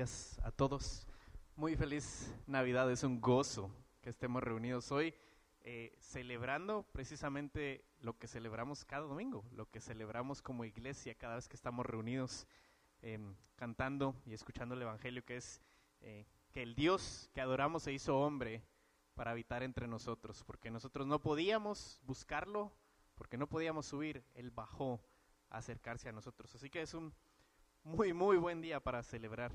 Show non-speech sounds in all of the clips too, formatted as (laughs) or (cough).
Días a todos. Muy feliz Navidad. Es un gozo que estemos reunidos hoy eh, celebrando precisamente lo que celebramos cada domingo, lo que celebramos como iglesia cada vez que estamos reunidos em, cantando y escuchando el Evangelio, que es eh, que el Dios que adoramos se hizo hombre para habitar entre nosotros, porque nosotros no podíamos buscarlo, porque no podíamos subir, Él bajó a acercarse a nosotros. Así que es un muy, muy buen día para celebrar.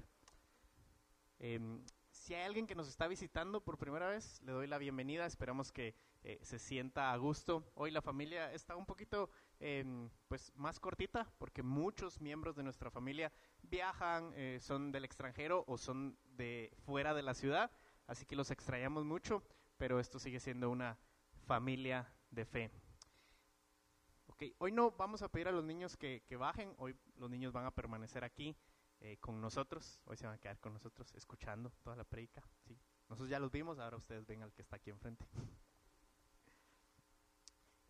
Em, si hay alguien que nos está visitando por primera vez, le doy la bienvenida. Esperamos que eh, se sienta a gusto. Hoy la familia está un poquito em, pues más cortita porque muchos miembros de nuestra familia viajan, eh, son del extranjero o son de fuera de la ciudad. Así que los extrañamos mucho, pero esto sigue siendo una familia de fe. Okay, hoy no vamos a pedir a los niños que, que bajen, hoy los niños van a permanecer aquí eh, con nosotros, hoy se van a quedar con nosotros escuchando toda la predica. ¿sí? Nosotros ya los vimos, ahora ustedes ven al que está aquí enfrente. (laughs)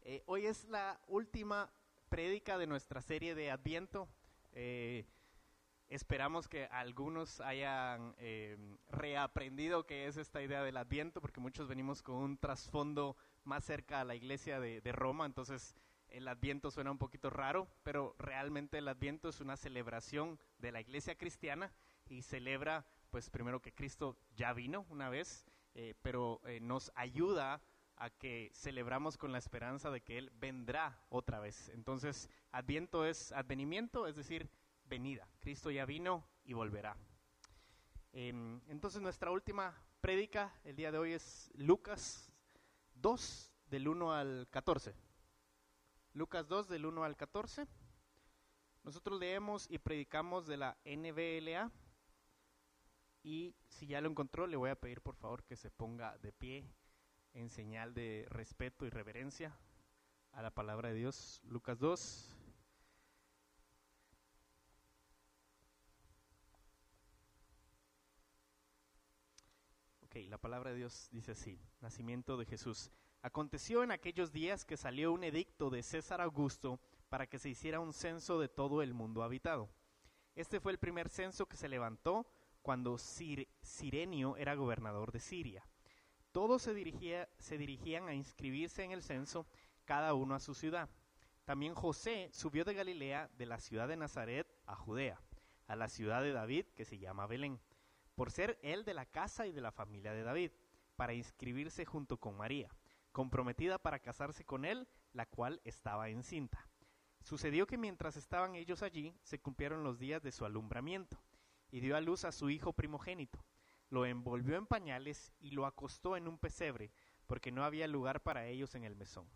Eh, hoy es la última prédica de nuestra serie de Adviento. Eh, esperamos que algunos hayan eh, reaprendido qué es esta idea del Adviento, porque muchos venimos con un trasfondo más cerca a la iglesia de Roma, entonces el Adviento suena un poquito raro, pero realmente el Adviento es una celebración de la iglesia cristiana y celebra, pues primero que Cristo ya vino una vez, eh, pero eh, nos ayuda a que celebramos con la esperanza de que Él vendrá otra vez. Entonces, Adviento es advenimiento, es decir, venida. Cristo ya vino y volverá. Eh, entonces, nuestra última prédica el día de hoy es Lucas 2, del 1 al 14. Lucas 2 del 1 al 14. Nosotros leemos y predicamos de la NBLA. Y si ya lo encontró, le voy a pedir por favor que se ponga de pie en señal de respeto y reverencia a la palabra de Dios. Lucas 2. Ok, la palabra de Dios dice así, nacimiento de Jesús. Aconteció en aquellos días que salió un edicto de César Augusto para que se hiciera un censo de todo el mundo habitado. Este fue el primer censo que se levantó cuando Sir Sirenio era gobernador de Siria. Todos se, dirigía, se dirigían a inscribirse en el censo, cada uno a su ciudad. También José subió de Galilea, de la ciudad de Nazaret, a Judea, a la ciudad de David, que se llama Belén, por ser él de la casa y de la familia de David, para inscribirse junto con María comprometida para casarse con él, la cual estaba encinta. Sucedió que mientras estaban ellos allí, se cumplieron los días de su alumbramiento, y dio a luz a su hijo primogénito. Lo envolvió en pañales y lo acostó en un pesebre, porque no había lugar para ellos en el mesón.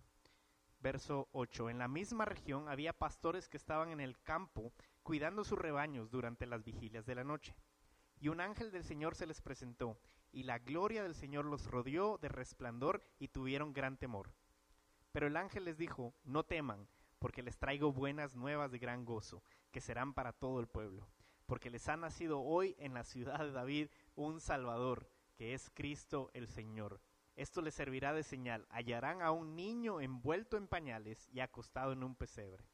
Verso 8. En la misma región había pastores que estaban en el campo cuidando sus rebaños durante las vigilias de la noche. Y un ángel del Señor se les presentó, y la gloria del Señor los rodeó de resplandor y tuvieron gran temor. Pero el ángel les dijo, no teman, porque les traigo buenas nuevas de gran gozo, que serán para todo el pueblo, porque les ha nacido hoy en la ciudad de David un Salvador, que es Cristo el Señor. Esto les servirá de señal. Hallarán a un niño envuelto en pañales y acostado en un pesebre.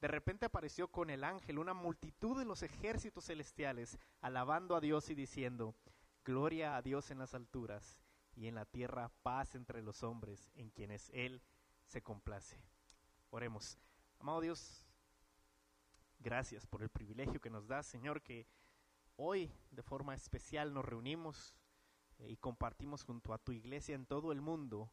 De repente apareció con el ángel una multitud de los ejércitos celestiales, alabando a Dios y diciendo, Gloria a Dios en las alturas y en la tierra paz entre los hombres en quienes Él se complace. Oremos. Amado Dios, gracias por el privilegio que nos da, Señor, que hoy de forma especial nos reunimos eh, y compartimos junto a tu iglesia en todo el mundo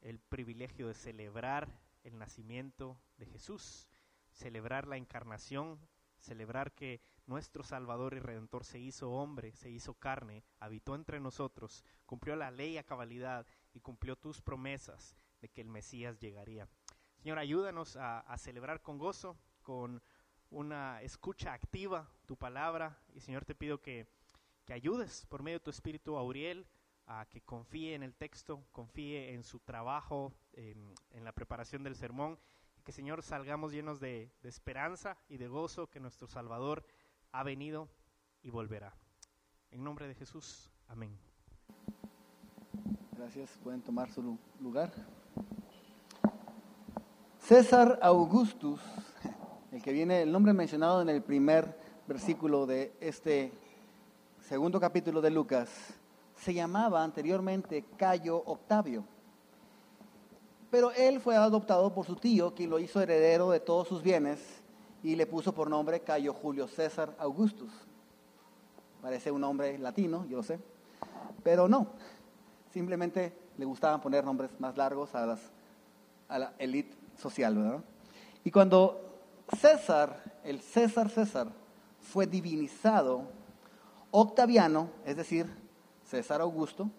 el privilegio de celebrar el nacimiento de Jesús, celebrar la encarnación, celebrar que nuestro Salvador y Redentor se hizo hombre, se hizo carne, habitó entre nosotros, cumplió la ley a cabalidad y cumplió tus promesas de que el Mesías llegaría. Señor, ayúdanos a, celebrar con gozo, con una escucha activa tu palabra y Señor te pido que, que ayudes por medio de tu Espíritu a Uriel a que confíe en el texto, confíe en su trabajo, en, la preparación del sermón y que Señor salgamos llenos de esperanza y de gozo que nuestro Salvador ha venido y volverá. En nombre de Jesús, amén. Gracias, pueden tomar su lu- lugar. César Augustus, (laughs) el que viene, el nombre mencionado en el primer versículo de este segundo capítulo de Lucas, se llamaba anteriormente Cayo Octavio. Pero él fue adoptado por su tío, quien lo hizo heredero de todos sus bienes y le puso por nombre Cayo Julio César Augustus. Parece un nombre latino, yo lo sé, pero no. Simplemente le gustaban poner nombres más largos a, las, a la élite social, ¿verdad? Y cuando César, el César César, fue divinizado, Octaviano, es decir, César Augusto,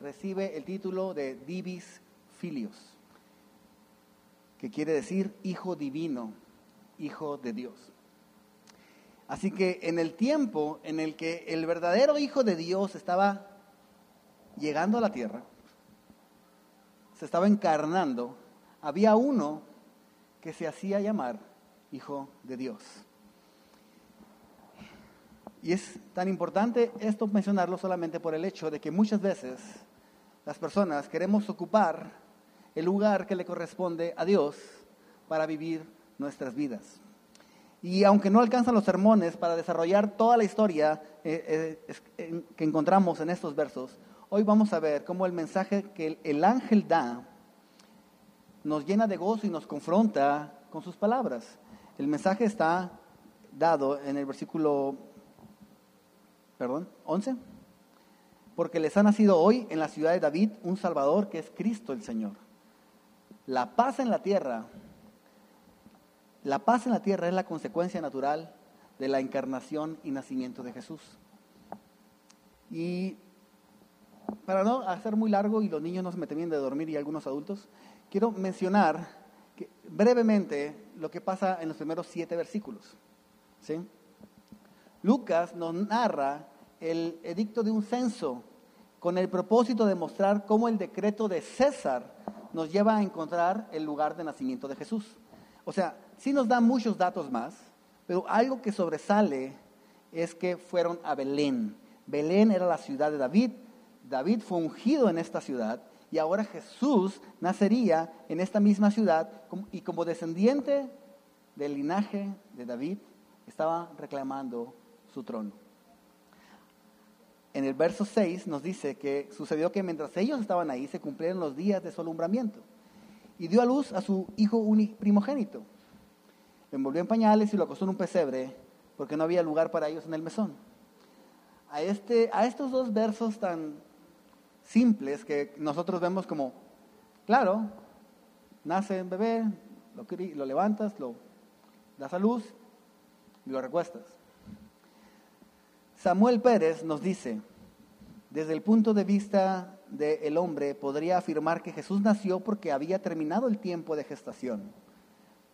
recibe el título de Divis Filios, que quiere decir hijo divino, hijo de Dios. Así que en el tiempo en el que el verdadero hijo de Dios estaba llegando a la tierra, se estaba encarnando, había uno que se hacía llamar hijo de Dios. Y es tan importante esto mencionarlo solamente por el hecho de que muchas veces las personas queremos ocupar el lugar que le corresponde a Dios para vivir nuestras vidas. Y aunque no alcanzan los sermones para desarrollar toda la historia eh, eh, que encontramos en estos versos, hoy vamos a ver cómo el mensaje que el ángel da nos llena de gozo y nos confronta con sus palabras. El mensaje está dado en el versículo, perdón, 11. Porque les ha nacido hoy en la ciudad de David un Salvador que es Cristo el Señor. La paz en la tierra, la paz en la tierra es la consecuencia natural de la encarnación y nacimiento de Jesús. Y para no hacer muy largo y los niños no se me terminen de dormir y algunos adultos, quiero mencionar brevemente lo que pasa en los primeros siete versículos. ¿sí? Lucas nos narra el edicto de un censo con el propósito de mostrar cómo el decreto de César nos lleva a encontrar el lugar de nacimiento de Jesús. O sea, sí nos da muchos datos más, pero algo que sobresale es que fueron a Belén. Belén era la ciudad de David. David fue ungido en esta ciudad y ahora Jesús nacería en esta misma ciudad y como descendiente del linaje de David estaba reclamando su trono. En el verso 6 nos dice que sucedió que mientras ellos estaban ahí se cumplieron los días de su alumbramiento y dio a luz a su hijo primogénito. Envolvió en pañales y lo acostó en un pesebre porque no había lugar para ellos en el mesón. A, este, a estos dos versos tan simples que nosotros vemos como, claro, nace un bebé, lo, lo levantas, lo das a luz y lo recuestas. Samuel Pérez nos dice, desde el punto de vista del hombre, podría afirmar que Jesús nació porque había terminado el tiempo de gestación.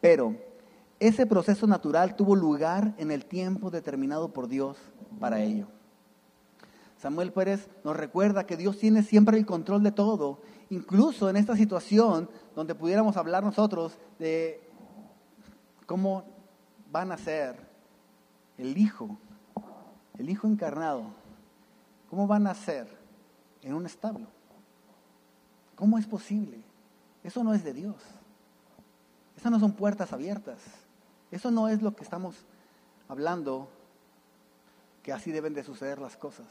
Pero ese proceso natural tuvo lugar en el tiempo determinado por Dios para ello. Samuel Pérez nos recuerda que Dios tiene siempre el control de todo, incluso en esta situación donde pudiéramos hablar nosotros de cómo van a ser el Hijo, el Hijo encarnado, cómo van a ser en un establo. ¿Cómo es posible? Eso no es de Dios. Esas no son puertas abiertas. Eso no es lo que estamos hablando, que así deben de suceder las cosas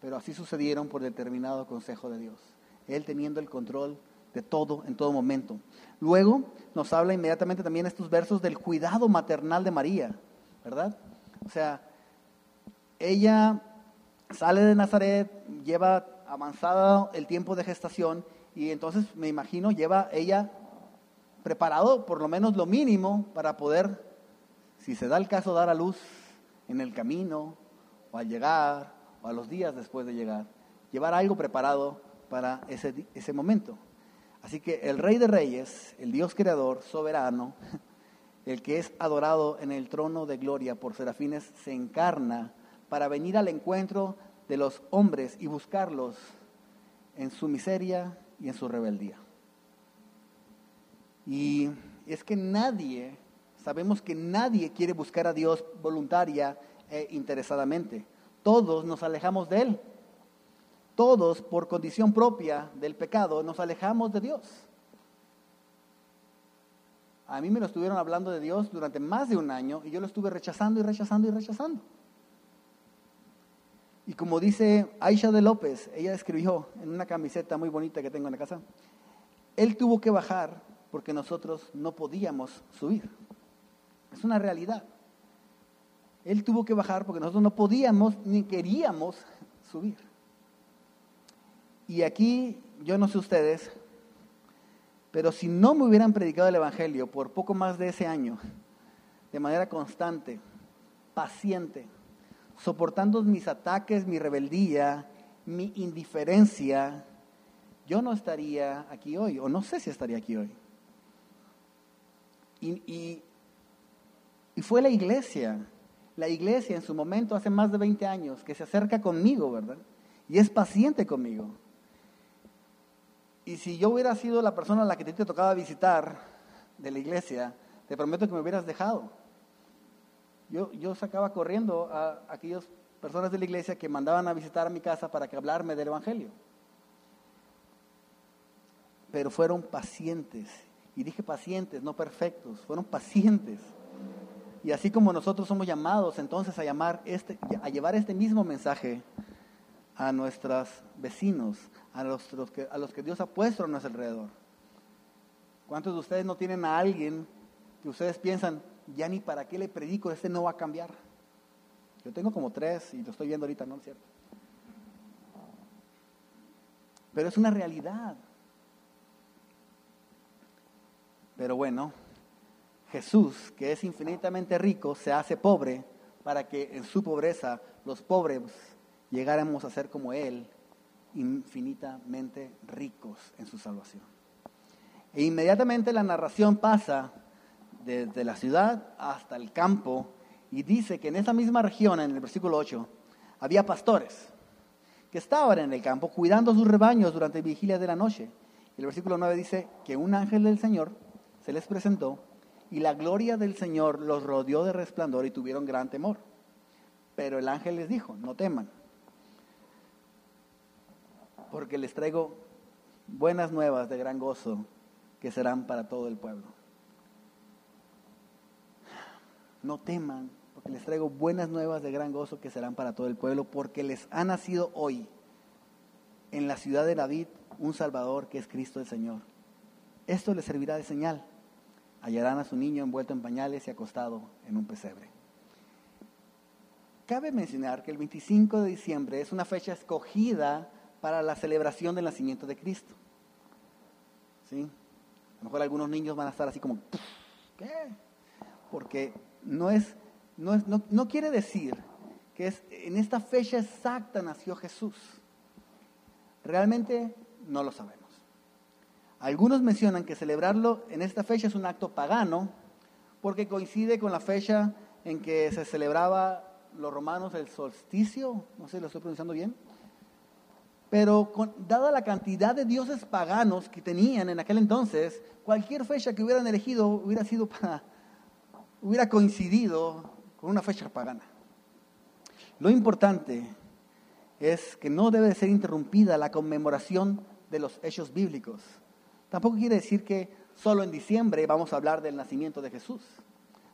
pero así sucedieron por determinado consejo de Dios. Él teniendo el control de todo en todo momento. Luego nos habla inmediatamente también estos versos del cuidado maternal de María, ¿verdad? O sea, ella sale de Nazaret, lleva avanzado el tiempo de gestación y entonces me imagino lleva ella preparado por lo menos lo mínimo para poder, si se da el caso, dar a luz en el camino o al llegar o a los días después de llegar, llevar algo preparado para ese, ese momento. Así que el Rey de Reyes, el Dios creador, soberano, (laughs) el que es adorado en el trono de gloria por serafines, se encarna para venir al encuentro de los hombres y buscarlos en su miseria y en su rebeldía. Y es que nadie, sabemos que nadie quiere buscar a Dios voluntaria e interesadamente. Todos nos alejamos de Él. Todos, por condición propia del pecado, nos alejamos de Dios. A mí me lo estuvieron hablando de Dios durante más de un año y yo lo estuve rechazando y rechazando y rechazando. Y como dice Aisha de López, ella escribió en una camiseta muy bonita que tengo en la casa, Él tuvo que bajar porque nosotros no podíamos subir. Es una realidad. Él tuvo que bajar porque nosotros no podíamos ni queríamos subir. Y aquí, yo no sé ustedes, pero si no me hubieran predicado el Evangelio por poco más de ese año, de manera constante, paciente, soportando mis ataques, mi rebeldía, mi indiferencia, yo no estaría aquí hoy, o no sé si estaría aquí hoy. Y, y, fue la iglesia, la iglesia en su momento, hace más de 20 años, que se acerca conmigo, ¿verdad? Y es paciente conmigo. Y si yo hubiera sido la persona a la que te tocaba visitar de la iglesia, te prometo que me hubieras dejado. Yo, yo sacaba corriendo a aquellas personas de la iglesia que mandaban a visitar a mi casa para que hablarme del Evangelio. Pero fueron pacientes y dije pacientes, no perfectos, fueron pacientes. Y así como nosotros somos llamados entonces a, llamar este, a llevar este mismo mensaje a nuestros vecinos, a los, que, a los que Dios ha puesto a nuestro alrededor. ¿Cuántos de ustedes no tienen a alguien que ustedes piensan, ya ni para qué le predico, este no va a cambiar? Yo tengo como tres y lo estoy viendo ahorita, ¿no es cierto? Pero es una realidad. Pero bueno, Jesús, que es infinitamente rico, se hace pobre para que en su pobreza los pobres llegáramos a ser como Él, infinitamente ricos en su salvación. E inmediatamente la narración pasa desde la ciudad hasta el campo y dice que en esa misma región, en el versículo 8, había pastores que estaban en el campo cuidando sus rebaños durante vigilia de la noche. Y el versículo 9 dice que un ángel del Señor se les presentó y la gloria del Señor los rodeó de resplandor y tuvieron gran temor. Pero el ángel les dijo, no teman, porque les traigo buenas nuevas de gran gozo que serán para todo el pueblo. No teman, porque les traigo buenas nuevas de gran gozo que serán para todo el pueblo, porque les ha nacido hoy en la ciudad de David un Salvador que es Cristo el Señor. Esto les servirá de señal hallarán a su niño envuelto en pañales y acostado en un pesebre. Cabe mencionar que el 25 de diciembre es una fecha escogida para la celebración del nacimiento de Cristo. ¿Sí? A lo mejor algunos niños van a estar así como, ¿qué? Porque no, es, no, es, no, no quiere decir que es, en esta fecha exacta nació Jesús. Realmente no lo sabemos. Algunos mencionan que celebrarlo en esta fecha es un acto pagano porque coincide con la fecha en que se celebraba los romanos el solsticio, no sé si lo estoy pronunciando bien, pero dada la cantidad de dioses paganos que tenían en aquel entonces, cualquier fecha que hubieran elegido hubiera sido para, hubiera coincidido con una fecha pagana. Lo importante es que no debe ser interrumpida la conmemoración de los hechos bíblicos. Tampoco quiere decir que solo en diciembre vamos a hablar del nacimiento de Jesús.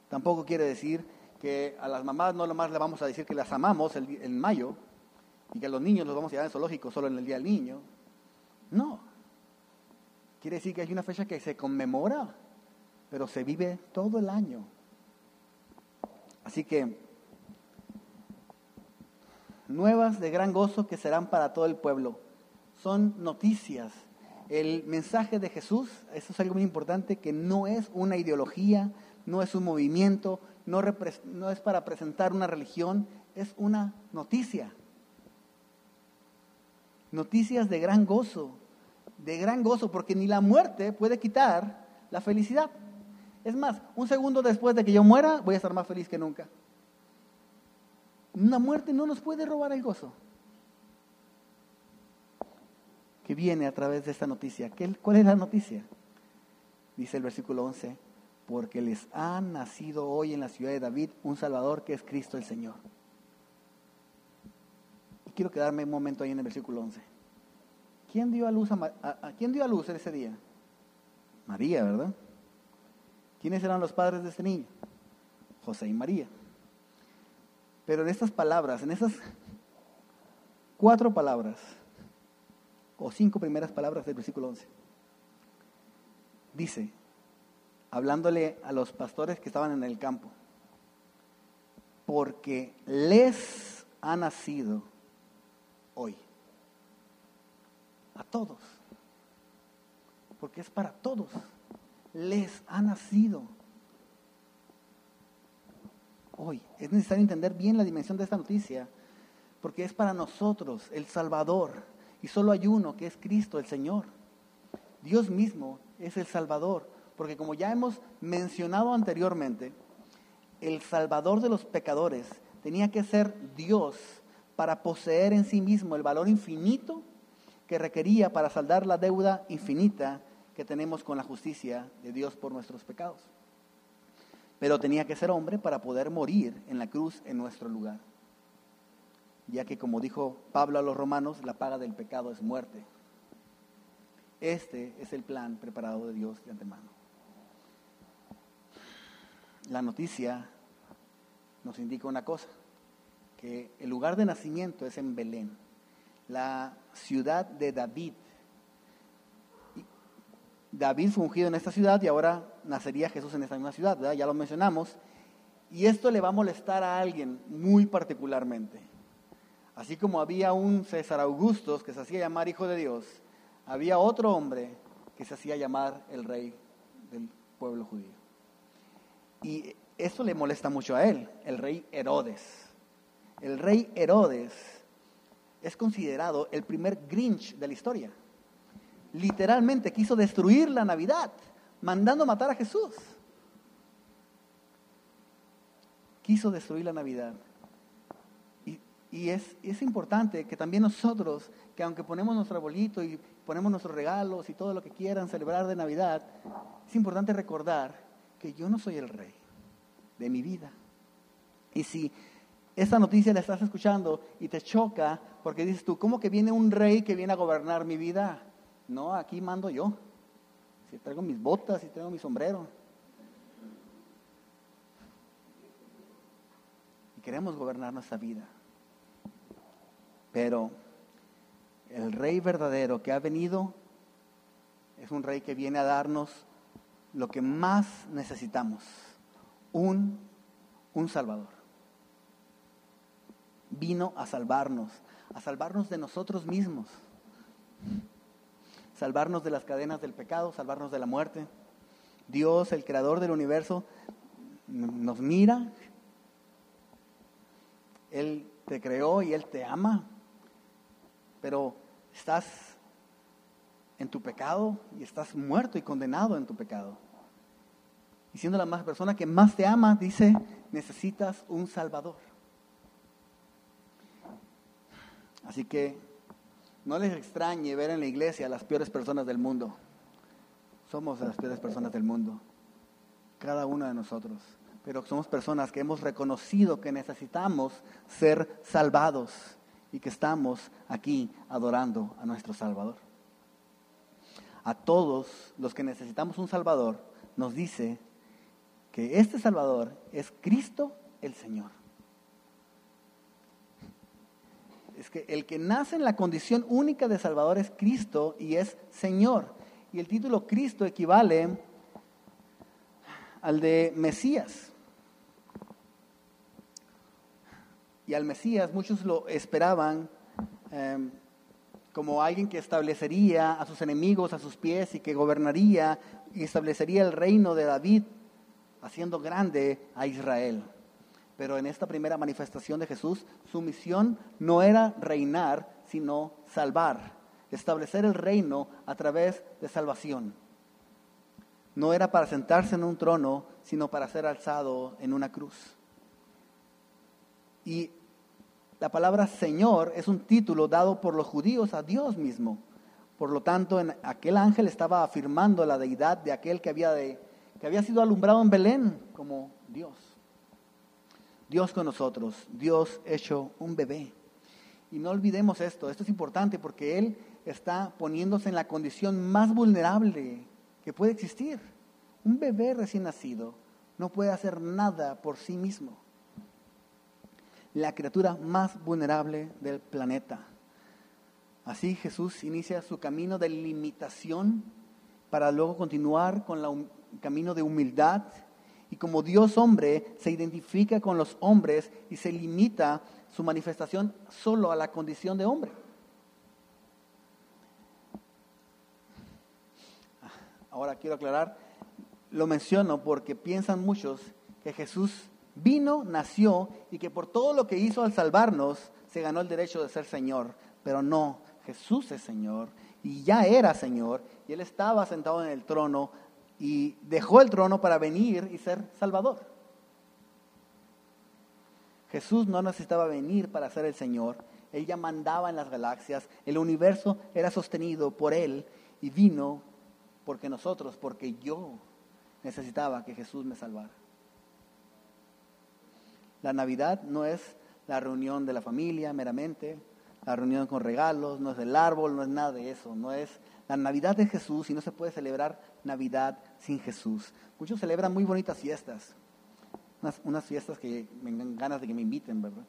Tampoco quiere decir que a las mamás no nomás le vamos a decir que las amamos en mayo y que a los niños los vamos a llevar en zoológico solo en el Día del Niño. No. Quiere decir que hay una fecha que se conmemora, pero se vive todo el año. Así que, nuevas de gran gozo que serán para todo el pueblo. Son noticias el mensaje de Jesús, eso es algo muy importante, que no es una ideología, no es un movimiento, no, no es para presentar una religión, es una noticia. Noticias de gran gozo, de gran gozo, porque ni la muerte puede quitar la felicidad. Es más, un segundo después de que yo muera, voy a estar más feliz que nunca. Una muerte no nos puede robar el gozo que viene a través de esta noticia. ¿Cuál es la noticia? Dice el versículo 11, porque les ha nacido hoy en la ciudad de David un Salvador que es Cristo el Señor. Y quiero quedarme un momento ahí en el versículo 11. ¿Quién dio a luz, a, quién dio a luz en ese día? María, ¿verdad? ¿Quiénes eran los padres de este niño? José y María. Pero en estas palabras, en esas cuatro palabras, o cinco primeras palabras del versículo 11. Dice, hablándole a los pastores que estaban en el campo, porque les ha nacido hoy. A todos. Porque es para todos. Les ha nacido hoy. Es necesario entender bien la dimensión de esta noticia, porque es para nosotros el Salvador. Y solo hay uno, que es Cristo, el Señor. Dios mismo es el Salvador, porque como ya hemos mencionado anteriormente, el Salvador de los pecadores tenía que ser Dios para poseer en sí mismo el valor infinito que requería para saldar la deuda infinita que tenemos con la justicia de Dios por nuestros pecados. Pero tenía que ser hombre para poder morir en la cruz en nuestro lugar. Ya que como dijo Pablo a los romanos, la paga del pecado es muerte. Este es el plan preparado de Dios de antemano. La noticia nos indica una cosa, que el lugar de nacimiento es en Belén, la ciudad de David. David fue ungido en esta ciudad y ahora nacería Jesús en esta misma ciudad, ya lo mencionamos. Y esto le va a molestar a alguien muy particularmente. Así como había un César Augustus que se hacía llamar hijo de Dios, había otro hombre que se hacía llamar el rey del pueblo judío. Y esto le molesta mucho a él, el rey Herodes. El rey Herodes es considerado el primer Grinch de la historia. Literalmente quiso destruir la Navidad, mandando matar a Jesús. Quiso destruir la Navidad. Y, es, es importante que también nosotros, que aunque ponemos nuestro arbolito y ponemos nuestros regalos y todo lo que quieran celebrar de Navidad, es importante recordar que yo no soy el rey de mi vida. Y si esta noticia la estás escuchando y te choca porque dices tú, ¿cómo que viene un rey que viene a gobernar mi vida? No, aquí mando yo. Si traigo mis botas, y traigo mi sombrero. Y queremos gobernar nuestra vida. Pero el rey verdadero que ha venido es un rey que viene a darnos lo que más necesitamos un, un Salvador. Vino a salvarnos, a salvarnos de nosotros mismos, salvarnos de las cadenas del pecado, salvarnos de la muerte. Dios, el creador del universo, nos mira. Él te creó y Él te ama, pero estás en tu pecado y estás muerto y condenado en tu pecado y siendo la más persona que más te ama, dice, necesitas un Salvador. Así que no les extrañe ver en la iglesia a las peores personas del mundo. Somos las peores personas del mundo, cada uno de nosotros. Pero somos personas que hemos reconocido que necesitamos ser salvados y que estamos aquí adorando a nuestro Salvador. A todos los que necesitamos un Salvador, nos dice que este Salvador es Cristo el Señor. Es que el que nace en la condición única de Salvador es Cristo y es Señor. Y el título Cristo equivale al de Mesías. Al Mesías muchos lo esperaban em, como alguien que establecería a sus enemigos a sus pies y que gobernaría y establecería el reino de David haciendo grande a Israel. Pero en esta primera manifestación de Jesús, su misión no era reinar, sino salvar, establecer el reino a través de salvación. No era para sentarse en un trono, sino para ser alzado en una cruz. Y la palabra Señor es un título dado por los judíos a Dios mismo. Por lo tanto, en aquel ángel estaba afirmando la deidad de aquel que había de que había sido alumbrado en Belén como Dios. Dios con nosotros, Dios hecho un bebé. Y no olvidemos esto, esto es importante porque Él está poniéndose en la condición más vulnerable que puede existir. Un bebé recién nacido no puede hacer nada por sí mismo. La criatura más vulnerable del planeta, Así Jesús inicia su camino de limitación para luego continuar con el camino de humildad. Y como Dios hombre se identifica con los hombres y se limita su manifestación solo a la condición de hombre. Ahora quiero aclarar, lo menciono porque piensan muchos que Jesús vino, nació y que por todo lo que hizo al salvarnos se ganó el derecho de ser Señor. Pero no, Jesús es Señor y ya era Señor y Él estaba sentado en el trono y dejó el trono para venir y ser Salvador. Jesús no necesitaba venir para ser el Señor, Él ya mandaba en las galaxias, el universo era sostenido por Él y vino porque nosotros, porque yo necesitaba que Jesús me salvara. La Navidad no es la reunión de la familia meramente, la reunión con regalos, no es el árbol, no es nada de eso, no es la Navidad de Jesús y no se puede celebrar Navidad sin Jesús. Muchos celebran muy bonitas fiestas, unas, unas fiestas que me dan ganas de que me inviten, ¿verdad?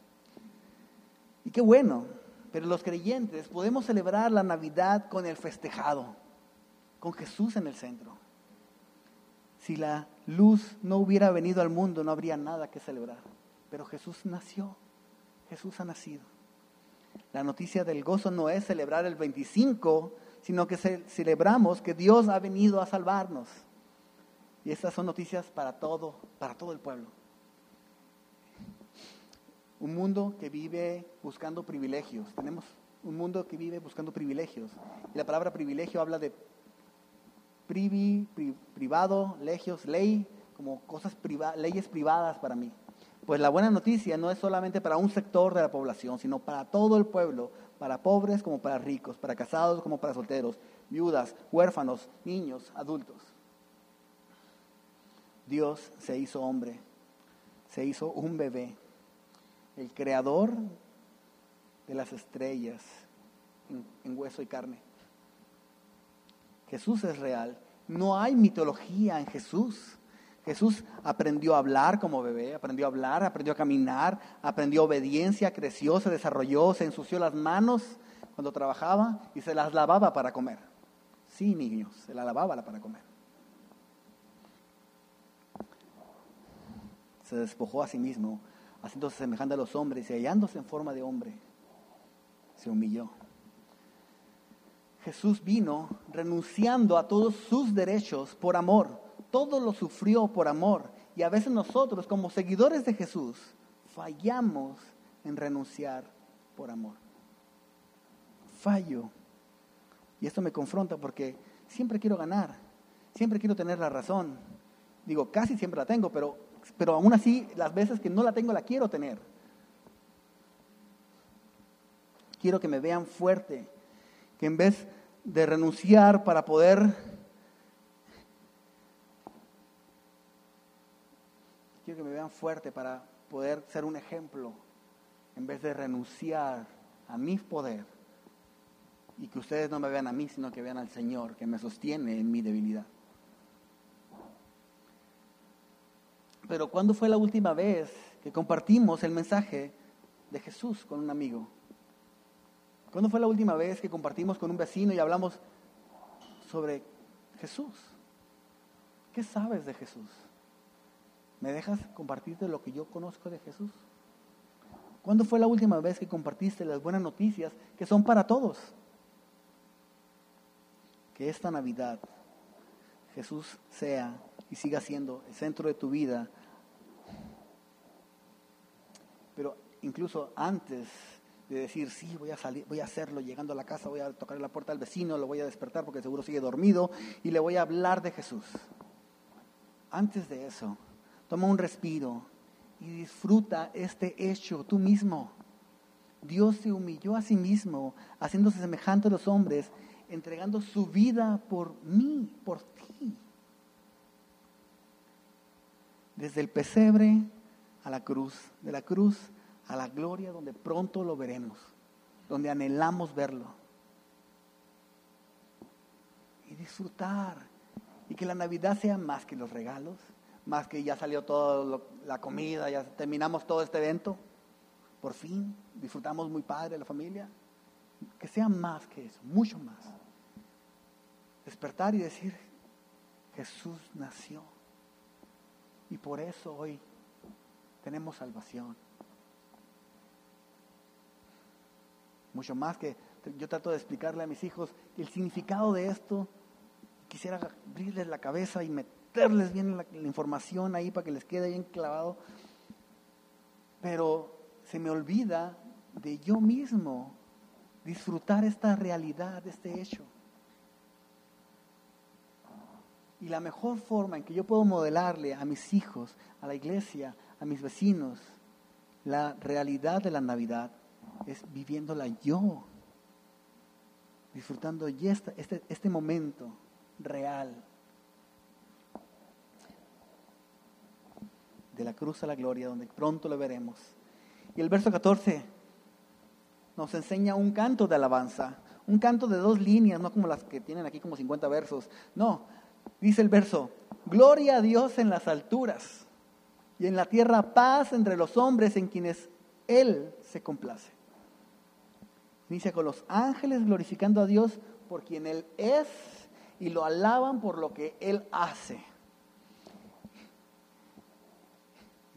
Y qué bueno, pero los creyentes podemos celebrar la Navidad con el festejado, con Jesús en el centro. Si la luz no hubiera venido al mundo, no habría nada que celebrar. Pero Jesús nació, Jesús ha nacido. La noticia del gozo no es celebrar el 25, sino que celebramos que Dios ha venido a salvarnos. Y estas son noticias para todo, para todo el pueblo. Un mundo que vive buscando privilegios. Tenemos un mundo que vive buscando privilegios. Y la palabra privilegio habla de privado, legios, ley, como cosas privadas, leyes privadas para mí. Pues la buena noticia no es solamente para un sector de la población, sino para todo el pueblo, para pobres como para ricos, para casados como para solteros, viudas, huérfanos, niños, adultos. Dios se hizo hombre, se hizo un bebé, el creador de las estrellas en, hueso y carne. Jesús es real, no hay mitología en Jesús. Jesús aprendió a hablar como bebé, aprendió a hablar, aprendió a caminar, aprendió obediencia, creció, se desarrolló, se ensució las manos cuando trabajaba y se las lavaba para comer. Sí, niños, se la lavaba para comer. Se despojó a sí mismo, haciéndose semejante a los hombres y hallándose en forma de hombre, se humilló. Jesús vino renunciando a todos sus derechos por amor todo lo sufrió por amor. Y a veces nosotros, como seguidores de Jesús, fallamos en renunciar por amor. Fallo. Y esto me confronta porque siempre quiero ganar, siempre quiero tener la razón. Digo, casi siempre la tengo, pero, pero aún así las veces que no la tengo la quiero tener. Quiero que me vean fuerte, que en vez de renunciar para poder que me vean fuerte para poder ser un ejemplo en vez de renunciar a mi poder y que ustedes no me vean a mí, sino que vean al Señor que me sostiene en mi debilidad. Pero ¿cuándo fue la última vez que compartimos el mensaje de Jesús con un amigo? ¿Cuándo fue la última vez que compartimos con un vecino y hablamos sobre Jesús? ¿Qué sabes de Jesús? ¿Me dejas compartirte lo que yo conozco de Jesús? ¿Cuándo fue la última vez que compartiste las buenas noticias que son para todos? Que esta Navidad Jesús sea y siga siendo el centro de tu vida. Pero incluso antes de decir, sí, voy a salir, voy a hacerlo, llegando a la casa voy a tocar la puerta al vecino, lo voy a despertar porque seguro sigue dormido y le voy a hablar de Jesús. Antes de eso, Toma un respiro y disfruta este hecho tú mismo. Dios se humilló a sí mismo, haciéndose semejante a los hombres, entregando su vida por mí, por ti. Desde el pesebre a la cruz, de la cruz a la gloria donde pronto lo veremos, donde anhelamos verlo. Y disfrutar. Y que la Navidad sea más que los regalos, más que ya salió toda la comida, ya terminamos todo este evento. Por fin, disfrutamos muy padre la familia. que sea más que eso, mucho más. Despertar y decir, Jesús nació. Y por eso hoy tenemos salvación. Mucho más que yo trato de explicarle a mis hijos el significado de esto. Quisiera abrirles la cabeza y meterles bien la, información ahí para que les quede bien clavado. Pero se me olvida de yo mismo disfrutar esta realidad, este hecho. Y la mejor forma en que yo puedo modelarle a mis hijos, a la iglesia, a mis vecinos, la realidad de la Navidad es viviéndola yo, disfrutando este, este, este momento real. De la cruz a la gloria, donde pronto lo veremos. Y el verso 14 nos enseña un canto de alabanza, un canto de dos líneas, no como las que tienen aquí como 50 versos. No, dice el verso, gloria a Dios en las alturas y en la tierra paz entre los hombres en quienes Él se complace. Inicia con los ángeles glorificando a Dios por quien Él es y lo alaban por lo que Él hace.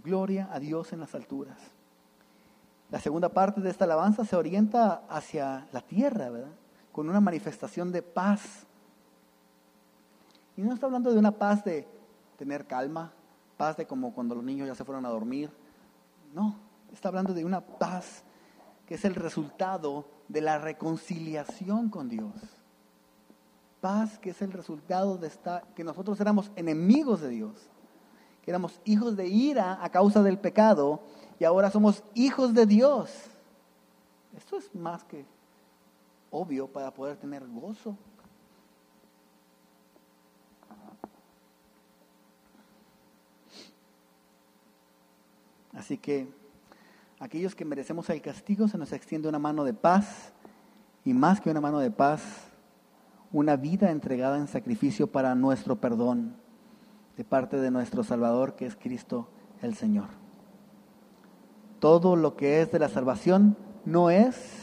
Gloria a Dios en las alturas. La segunda parte de esta alabanza se orienta hacia la tierra, ¿verdad? Con una manifestación de paz. Y no está hablando de una paz de tener calma, paz de como cuando los niños ya se fueron a dormir. No, está hablando de una paz que es el resultado de la reconciliación con Dios. Paz que es el resultado de esta, que nosotros éramos enemigos de Dios, éramos hijos de ira a causa del pecado y ahora somos hijos de Dios. Esto es más que obvio para poder tener gozo. Así que aquellos que merecemos el castigo se nos extiende una mano de paz y más que una mano de paz, una vida entregada en sacrificio para nuestro perdón de parte de nuestro Salvador que es Cristo el Señor todo lo que es de la salvación no es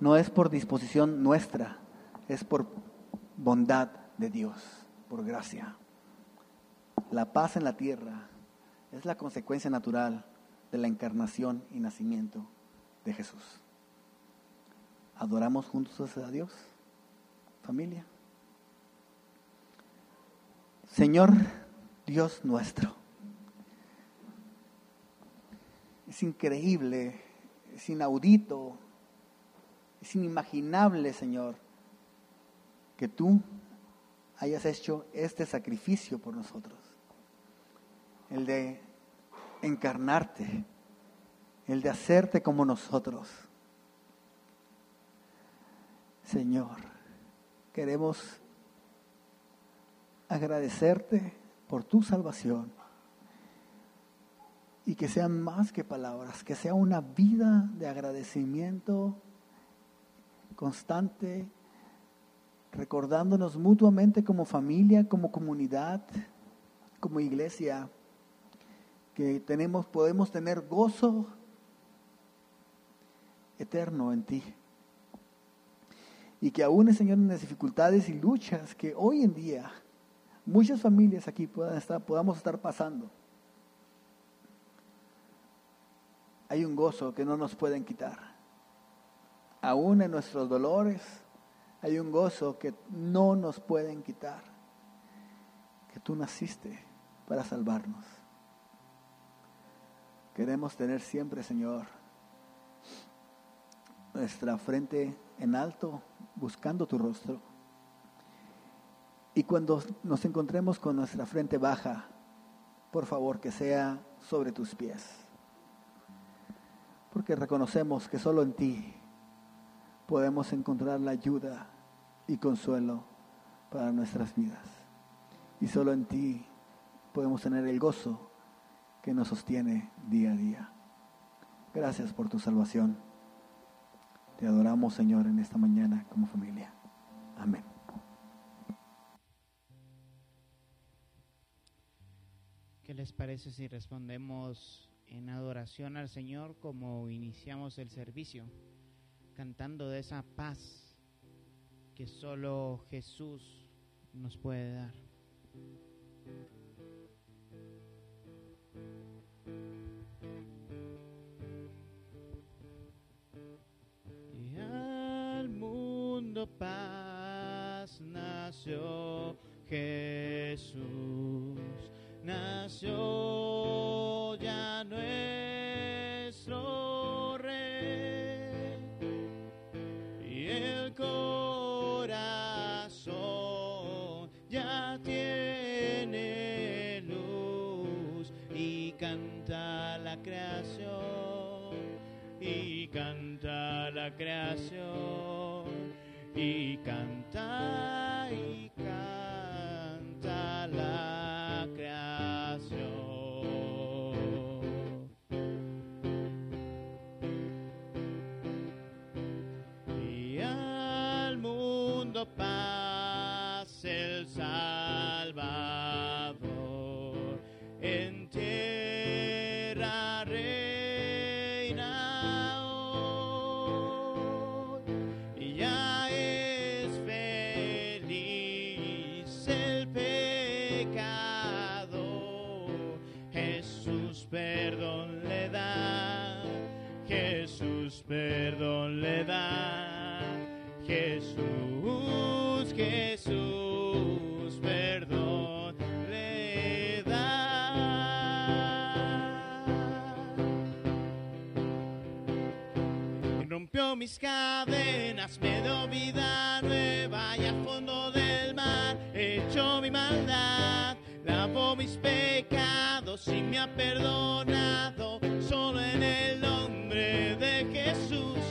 no es por disposición nuestra, es por bondad de Dios, por gracia. La paz en la tierra es la consecuencia natural de la encarnación y nacimiento de Jesús. ¿Adoramos juntos a Dios? Familia. Señor Dios nuestro Es increíble, es inaudito, es inimaginable, Señor, que tú hayas hecho este sacrificio por nosotros. El de encarnarte, el de hacerte como nosotros. Señor, queremos agradecerte por tu salvación y que sean más que palabras, que sea una vida de agradecimiento constante, recordándonos mutuamente como familia, como comunidad, como iglesia, que tenemos, podemos tener gozo eterno en ti. Y que aún, Señor, en las dificultades y luchas que hoy en día muchas familias aquí puedan estar, podamos estar pasando, hay un gozo que no nos pueden quitar. Aún en nuestros dolores hay un gozo que no nos pueden quitar. Que tú naciste para salvarnos. Queremos tener siempre, Señor, nuestra frente en alto, buscando tu rostro. Y cuando nos encontremos con nuestra frente baja, por favor, que sea sobre tus pies porque reconocemos que solo en ti podemos encontrar la ayuda y consuelo para nuestras vidas. Y solo en ti podemos tener el gozo que nos sostiene día a día. Gracias por tu salvación. Te adoramos, Señor, en esta mañana como familia. Amén. ¿Qué les parece si respondemos en adoración al Señor como iniciamos el servicio, cantando de esa paz que solo Jesús nos puede dar. Y al mundo paz nació Jesús, nació ya nuestro Jesús Jesús perdón le da rompió mis cadenas, me dio vida nueva y al fondo del mar echó mi maldad, lavó mis pecados y me ha perdonado. Solo en el nombre de Jesús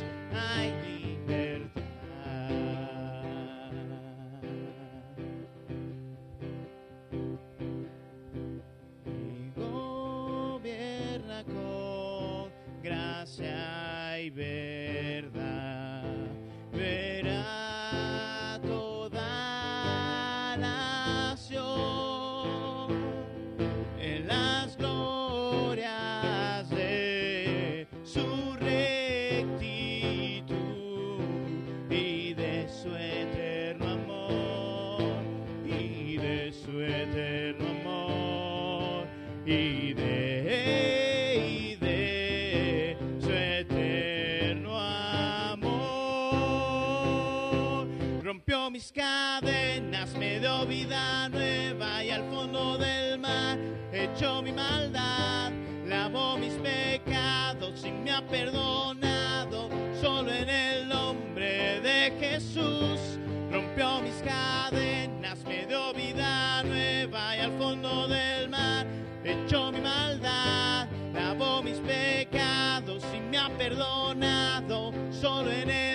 echó mi maldad, lavó mis pecados y me ha perdonado. Solo en el nombre de Jesús rompió mis cadenas, me dio vida nueva y al fondo del mar echó mi maldad, lavó mis pecados y me ha perdonado. Solo en el